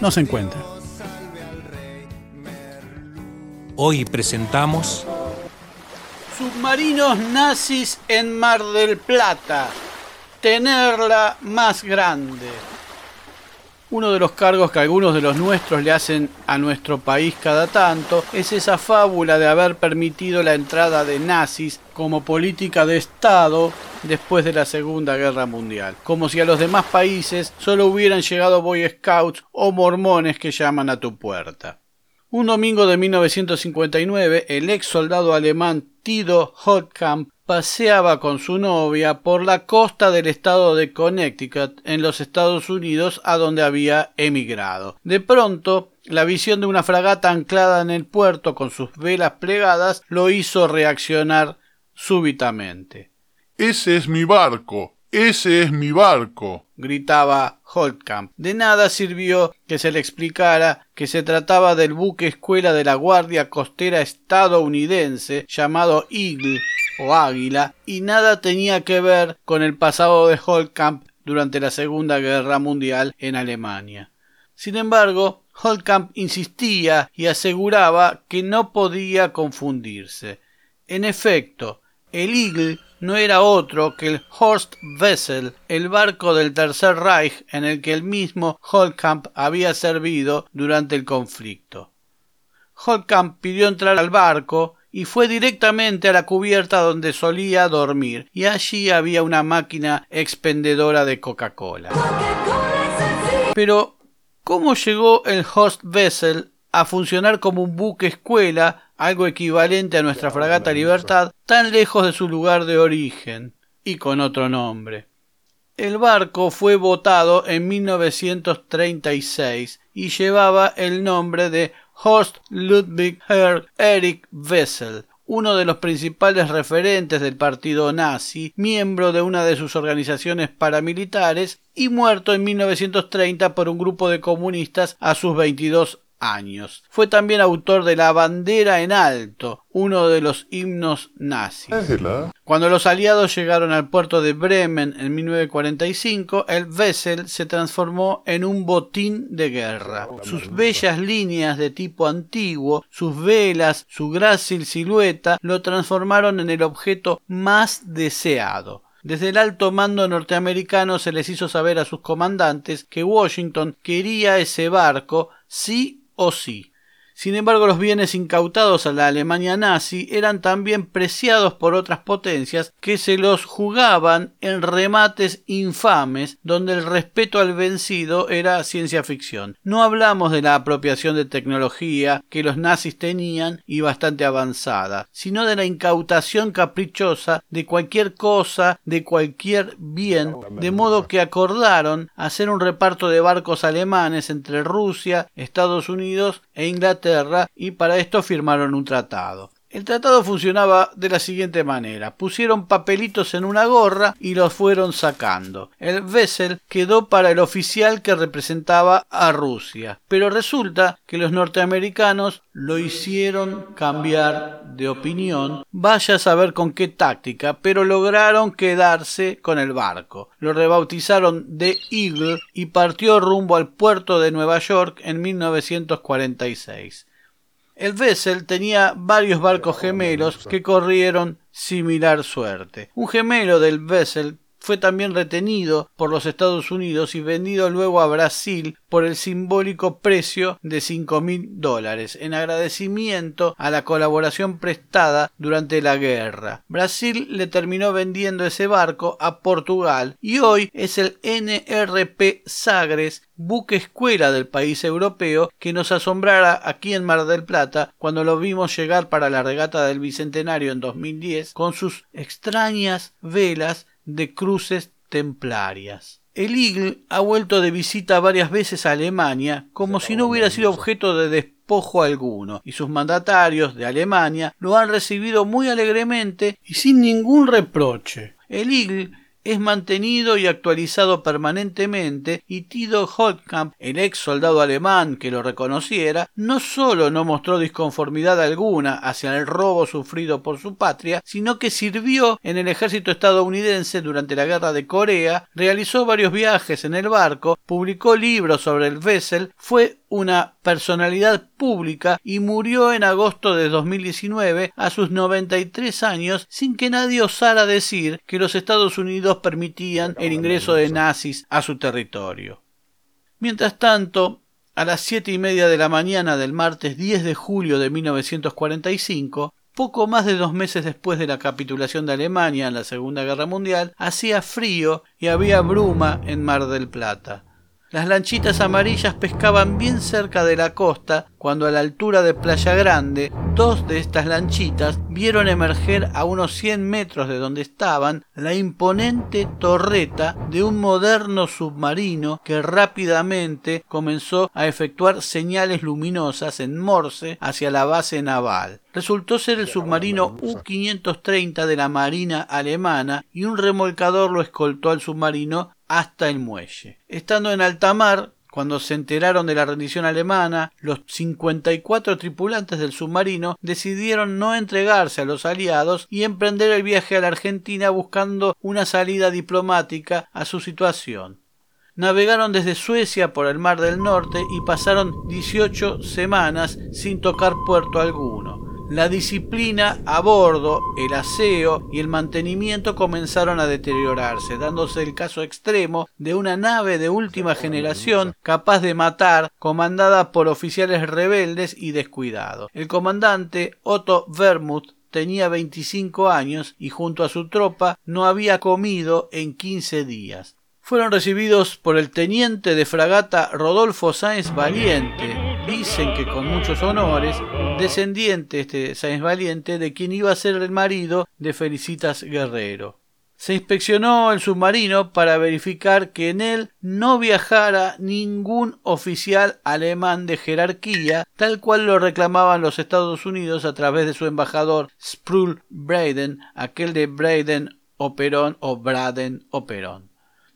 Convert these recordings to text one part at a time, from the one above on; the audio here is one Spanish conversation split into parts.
no se encuentra. Hoy presentamos Submarinos nazis en Mar del Plata. Tenerla más grande. Uno de los cargos que algunos de los nuestros le hacen a nuestro país cada tanto es esa fábula de haber permitido la entrada de nazis como política de Estado después de la Segunda Guerra Mundial, como si a los demás países solo hubieran llegado Boy Scouts o mormones que llaman a tu puerta. Un domingo de 1959, el ex soldado alemán Tido Holtkamp paseaba con su novia por la costa del estado de Connecticut en los Estados Unidos a donde había emigrado. De pronto, la visión de una fragata anclada en el puerto con sus velas plegadas lo hizo reaccionar súbitamente. Ese es mi barco. Ese es mi barco. gritaba Holtkamp. De nada sirvió que se le explicara que se trataba del buque escuela de la Guardia Costera estadounidense llamado Eagle o Águila y nada tenía que ver con el pasado de Holtkamp durante la Segunda Guerra Mundial en Alemania. Sin embargo, Holtkamp insistía y aseguraba que no podía confundirse. En efecto, el Eagle no era otro que el Horst Wessel, el barco del Tercer Reich en el que el mismo Holtkamp había servido durante el conflicto. Holtkamp pidió entrar al barco y fue directamente a la cubierta donde solía dormir, y allí había una máquina expendedora de Coca-Cola. Pero, ¿cómo llegó el Host Vessel a funcionar como un buque escuela, algo equivalente a nuestra fragata Libertad, tan lejos de su lugar de origen y con otro nombre? El barco fue votado en 1936 y llevaba el nombre de Horst Ludwig Herr Erich Wessel, uno de los principales referentes del partido nazi, miembro de una de sus organizaciones paramilitares y muerto en 1930 por un grupo de comunistas a sus 22 años. Fue también autor de La bandera en alto, uno de los himnos nazis. Cuando los aliados llegaron al puerto de Bremen en 1945, el Wessel se transformó en un botín de guerra. Sus bellas líneas de tipo antiguo, sus velas, su grácil silueta, lo transformaron en el objeto más deseado. Desde el alto mando norteamericano se les hizo saber a sus comandantes que Washington quería ese barco sí o sí. Sin embargo, los bienes incautados a la Alemania nazi eran también preciados por otras potencias que se los jugaban en remates infames donde el respeto al vencido era ciencia ficción. No hablamos de la apropiación de tecnología que los nazis tenían y bastante avanzada, sino de la incautación caprichosa de cualquier cosa, de cualquier bien, de modo que acordaron hacer un reparto de barcos alemanes entre Rusia, Estados Unidos e Inglaterra y para esto firmaron un tratado. El tratado funcionaba de la siguiente manera. Pusieron papelitos en una gorra y los fueron sacando. El Vessel quedó para el oficial que representaba a Rusia. Pero resulta que los norteamericanos lo hicieron cambiar de opinión. Vaya a saber con qué táctica, pero lograron quedarse con el barco. Lo rebautizaron The Eagle y partió rumbo al puerto de Nueva York en 1946. El Vessel tenía varios barcos gemelos que corrieron similar suerte. Un gemelo del Vessel fue también retenido por los Estados Unidos y vendido luego a Brasil por el simbólico precio de cinco mil dólares en agradecimiento a la colaboración prestada durante la guerra. Brasil le terminó vendiendo ese barco a Portugal y hoy es el NRP Sagres buque escuela del país europeo que nos asombrara aquí en Mar del Plata cuando lo vimos llegar para la regata del Bicentenario en 2010 con sus extrañas velas de cruces templarias. El Eagle ha vuelto de visita varias veces a Alemania como si no hubiera sido objeto de despojo alguno, y sus mandatarios de Alemania lo han recibido muy alegremente y sin ningún reproche. El Eagle es mantenido y actualizado permanentemente y Tito Holtkamp, el ex soldado alemán que lo reconociera, no solo no mostró disconformidad alguna hacia el robo sufrido por su patria, sino que sirvió en el ejército estadounidense durante la guerra de Corea, realizó varios viajes en el barco, publicó libros sobre el Vessel, fue una personalidad pública y murió en agosto de 2019 a sus 93 años sin que nadie osara decir que los Estados Unidos permitían el ingreso de nazis a su territorio. Mientras tanto, a las siete y media de la mañana del martes 10 de julio de 1945, poco más de dos meses después de la capitulación de Alemania en la Segunda Guerra Mundial, hacía frío y había bruma en Mar del Plata. Las lanchitas amarillas pescaban bien cerca de la costa cuando a la altura de Playa Grande dos de estas lanchitas vieron emerger a unos 100 metros de donde estaban la imponente torreta de un moderno submarino que rápidamente comenzó a efectuar señales luminosas en Morse hacia la base naval. Resultó ser el submarino U-530 de la Marina alemana y un remolcador lo escoltó al submarino hasta el muelle. Estando en alta mar, cuando se enteraron de la rendición alemana, los 54 tripulantes del submarino decidieron no entregarse a los aliados y emprender el viaje a la Argentina buscando una salida diplomática a su situación. Navegaron desde Suecia por el Mar del Norte y pasaron 18 semanas sin tocar puerto alguno. La disciplina a bordo, el aseo y el mantenimiento comenzaron a deteriorarse, dándose el caso extremo de una nave de última generación capaz de matar, comandada por oficiales rebeldes y descuidados. El comandante Otto Vermuth tenía 25 años y junto a su tropa no había comido en 15 días. Fueron recibidos por el teniente de fragata Rodolfo Sáenz Valiente, dicen que con muchos honores, descendiente este Sáenz Valiente de quien iba a ser el marido de Felicitas Guerrero. Se inspeccionó el submarino para verificar que en él no viajara ningún oficial alemán de jerarquía, tal cual lo reclamaban los Estados Unidos a través de su embajador Sproul Braden, aquel de Braden Operón o Braden Operón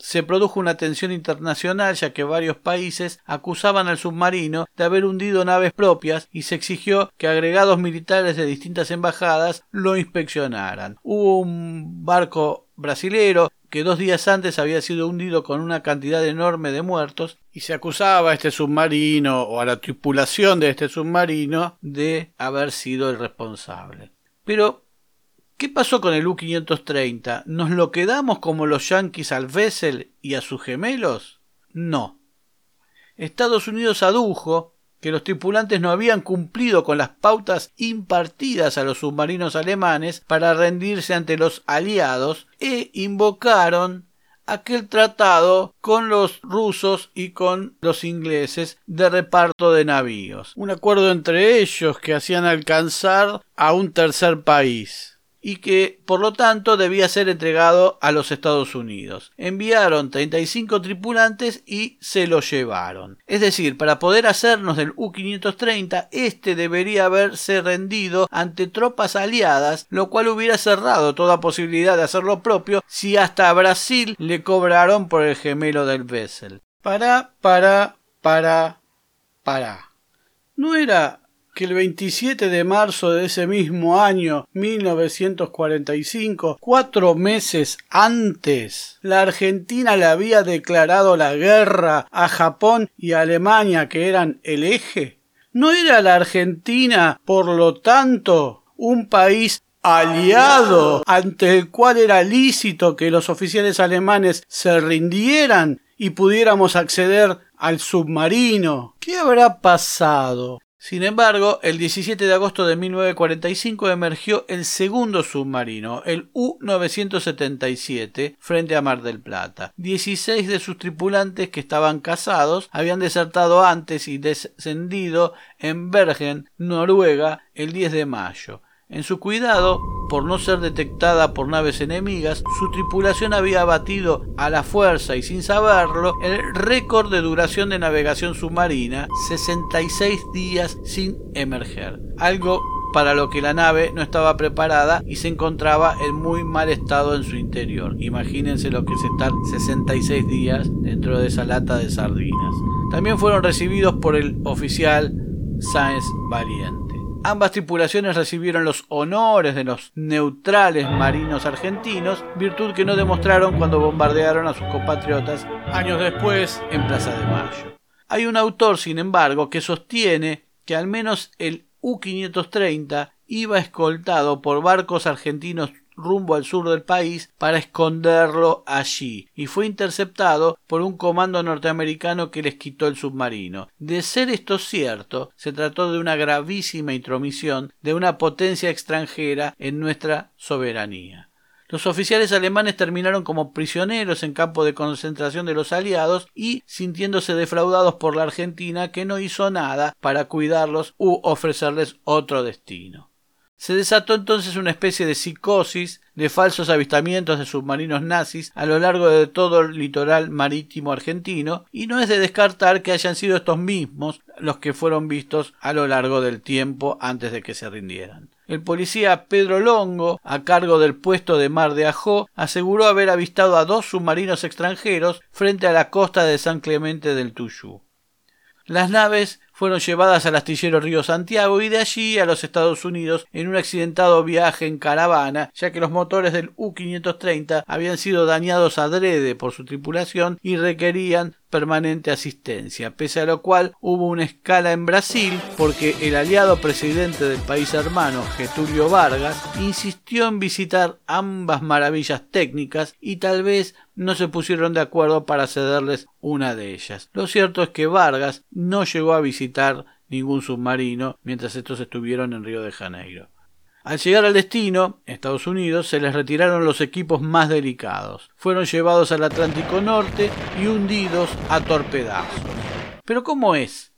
se produjo una tensión internacional ya que varios países acusaban al submarino de haber hundido naves propias y se exigió que agregados militares de distintas embajadas lo inspeccionaran. Hubo un barco brasilero que dos días antes había sido hundido con una cantidad enorme de muertos y se acusaba a este submarino o a la tripulación de este submarino de haber sido el responsable. Pero ¿Qué pasó con el U-530? ¿Nos lo quedamos como los yanquis al Vessel y a sus gemelos? No. Estados Unidos adujo que los tripulantes no habían cumplido con las pautas impartidas a los submarinos alemanes para rendirse ante los aliados e invocaron aquel tratado con los rusos y con los ingleses de reparto de navíos. Un acuerdo entre ellos que hacían alcanzar a un tercer país y que por lo tanto debía ser entregado a los Estados Unidos. Enviaron 35 tripulantes y se lo llevaron. Es decir, para poder hacernos del U-530, este debería haberse rendido ante tropas aliadas, lo cual hubiera cerrado toda posibilidad de hacer lo propio si hasta Brasil le cobraron por el gemelo del Vessel. Para, para, para, para. ¿No era que el 27 de marzo de ese mismo año 1945, cuatro meses antes, la Argentina le había declarado la guerra a Japón y Alemania que eran el eje? ¿No era la Argentina, por lo tanto, un país aliado ante el cual era lícito que los oficiales alemanes se rindieran y pudiéramos acceder al submarino. ¿Qué habrá pasado? Sin embargo, el 17 de agosto de 1945 emergió el segundo submarino, el U-977, frente a Mar del Plata. Dieciséis de sus tripulantes que estaban casados habían desertado antes y descendido en Bergen, Noruega, el 10 de mayo. En su cuidado, por no ser detectada por naves enemigas, su tripulación había batido a la fuerza y sin saberlo el récord de duración de navegación submarina, 66 días sin emerger, algo para lo que la nave no estaba preparada y se encontraba en muy mal estado en su interior. Imagínense lo que es estar 66 días dentro de esa lata de sardinas. También fueron recibidos por el oficial Sáenz Valiente. Ambas tripulaciones recibieron los honores de los neutrales marinos argentinos, virtud que no demostraron cuando bombardearon a sus compatriotas años después en Plaza de Mayo. Hay un autor, sin embargo, que sostiene que al menos el U-530 iba escoltado por barcos argentinos rumbo al sur del país para esconderlo allí y fue interceptado por un comando norteamericano que les quitó el submarino. De ser esto cierto, se trató de una gravísima intromisión de una potencia extranjera en nuestra soberanía. Los oficiales alemanes terminaron como prisioneros en campo de concentración de los aliados y sintiéndose defraudados por la Argentina que no hizo nada para cuidarlos u ofrecerles otro destino. Se desató entonces una especie de psicosis de falsos avistamientos de submarinos nazis a lo largo de todo el litoral marítimo argentino, y no es de descartar que hayan sido estos mismos los que fueron vistos a lo largo del tiempo antes de que se rindieran. El policía Pedro Longo, a cargo del puesto de mar de Ajó, aseguró haber avistado a dos submarinos extranjeros frente a la costa de San Clemente del Tuyú. Las naves fueron llevadas al astillero Río Santiago y de allí a los Estados Unidos en un accidentado viaje en caravana, ya que los motores del U-530 habían sido dañados adrede por su tripulación y requerían permanente asistencia, pese a lo cual hubo una escala en Brasil porque el aliado presidente del país hermano, Getulio Vargas, insistió en visitar ambas maravillas técnicas y tal vez no se pusieron de acuerdo para cederles una de ellas. Lo cierto es que Vargas no llegó a visitar ningún submarino mientras estos estuvieron en Río de Janeiro. Al llegar al destino, Estados Unidos, se les retiraron los equipos más delicados. Fueron llevados al Atlántico Norte y hundidos a torpedazos. Pero ¿cómo es?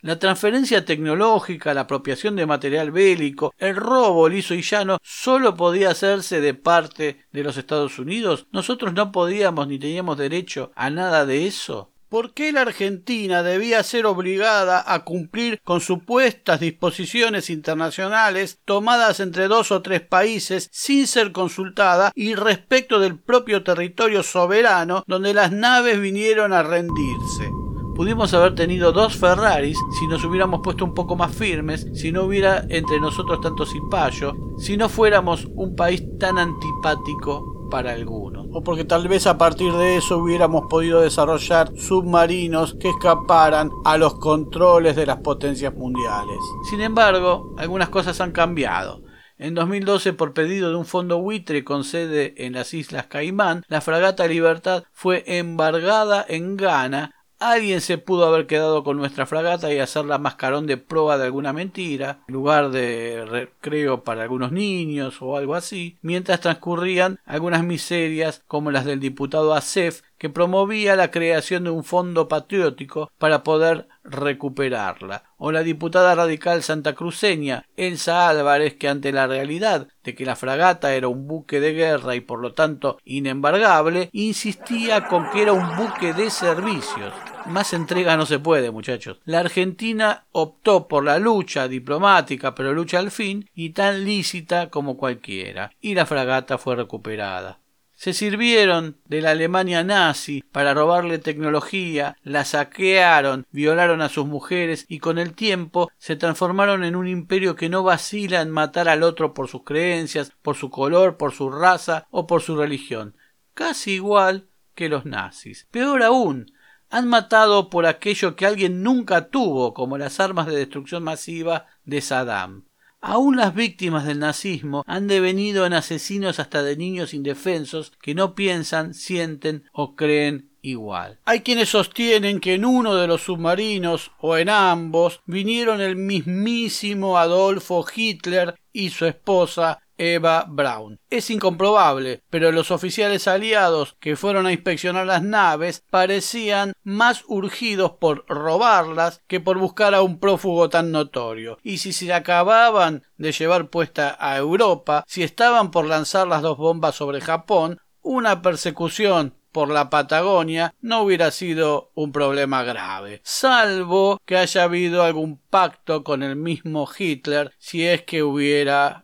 La transferencia tecnológica, la apropiación de material bélico, el robo liso y llano solo podía hacerse de parte de los Estados Unidos. Nosotros no podíamos ni teníamos derecho a nada de eso. ¿Por qué la Argentina debía ser obligada a cumplir con supuestas disposiciones internacionales tomadas entre dos o tres países sin ser consultada y respecto del propio territorio soberano donde las naves vinieron a rendirse? Pudimos haber tenido dos Ferraris si nos hubiéramos puesto un poco más firmes, si no hubiera entre nosotros tanto cipallo, si no fuéramos un país tan antipático para algunos. O porque tal vez a partir de eso hubiéramos podido desarrollar submarinos que escaparan a los controles de las potencias mundiales. Sin embargo, algunas cosas han cambiado. En 2012, por pedido de un fondo buitre con sede en las Islas Caimán, la fragata Libertad fue embargada en Ghana Alguien se pudo haber quedado con nuestra fragata y hacerla mascarón de prueba de alguna mentira, lugar de recreo para algunos niños o algo así, mientras transcurrían algunas miserias como las del diputado Acef que promovía la creación de un fondo patriótico para poder recuperarla, o la diputada radical santacruceña Elsa Álvarez que ante la realidad de que la fragata era un buque de guerra y por lo tanto inembargable, insistía con que era un buque de servicios. Más entrega no se puede, muchachos. La Argentina optó por la lucha diplomática, pero lucha al fin, y tan lícita como cualquiera, y la fragata fue recuperada. Se sirvieron de la Alemania nazi para robarle tecnología, la saquearon, violaron a sus mujeres y con el tiempo se transformaron en un imperio que no vacila en matar al otro por sus creencias, por su color, por su raza o por su religión. Casi igual que los nazis. Peor aún, han matado por aquello que alguien nunca tuvo, como las armas de destrucción masiva de Saddam. Aún las víctimas del nazismo han devenido en asesinos hasta de niños indefensos que no piensan, sienten o creen igual. Hay quienes sostienen que en uno de los submarinos o en ambos vinieron el mismísimo Adolfo Hitler y su esposa Eva Braun. Es incomprobable, pero los oficiales aliados que fueron a inspeccionar las naves parecían más urgidos por robarlas que por buscar a un prófugo tan notorio. Y si se acababan de llevar puesta a Europa, si estaban por lanzar las dos bombas sobre Japón, una persecución por la Patagonia no hubiera sido un problema grave, salvo que haya habido algún pacto con el mismo Hitler si es que hubiera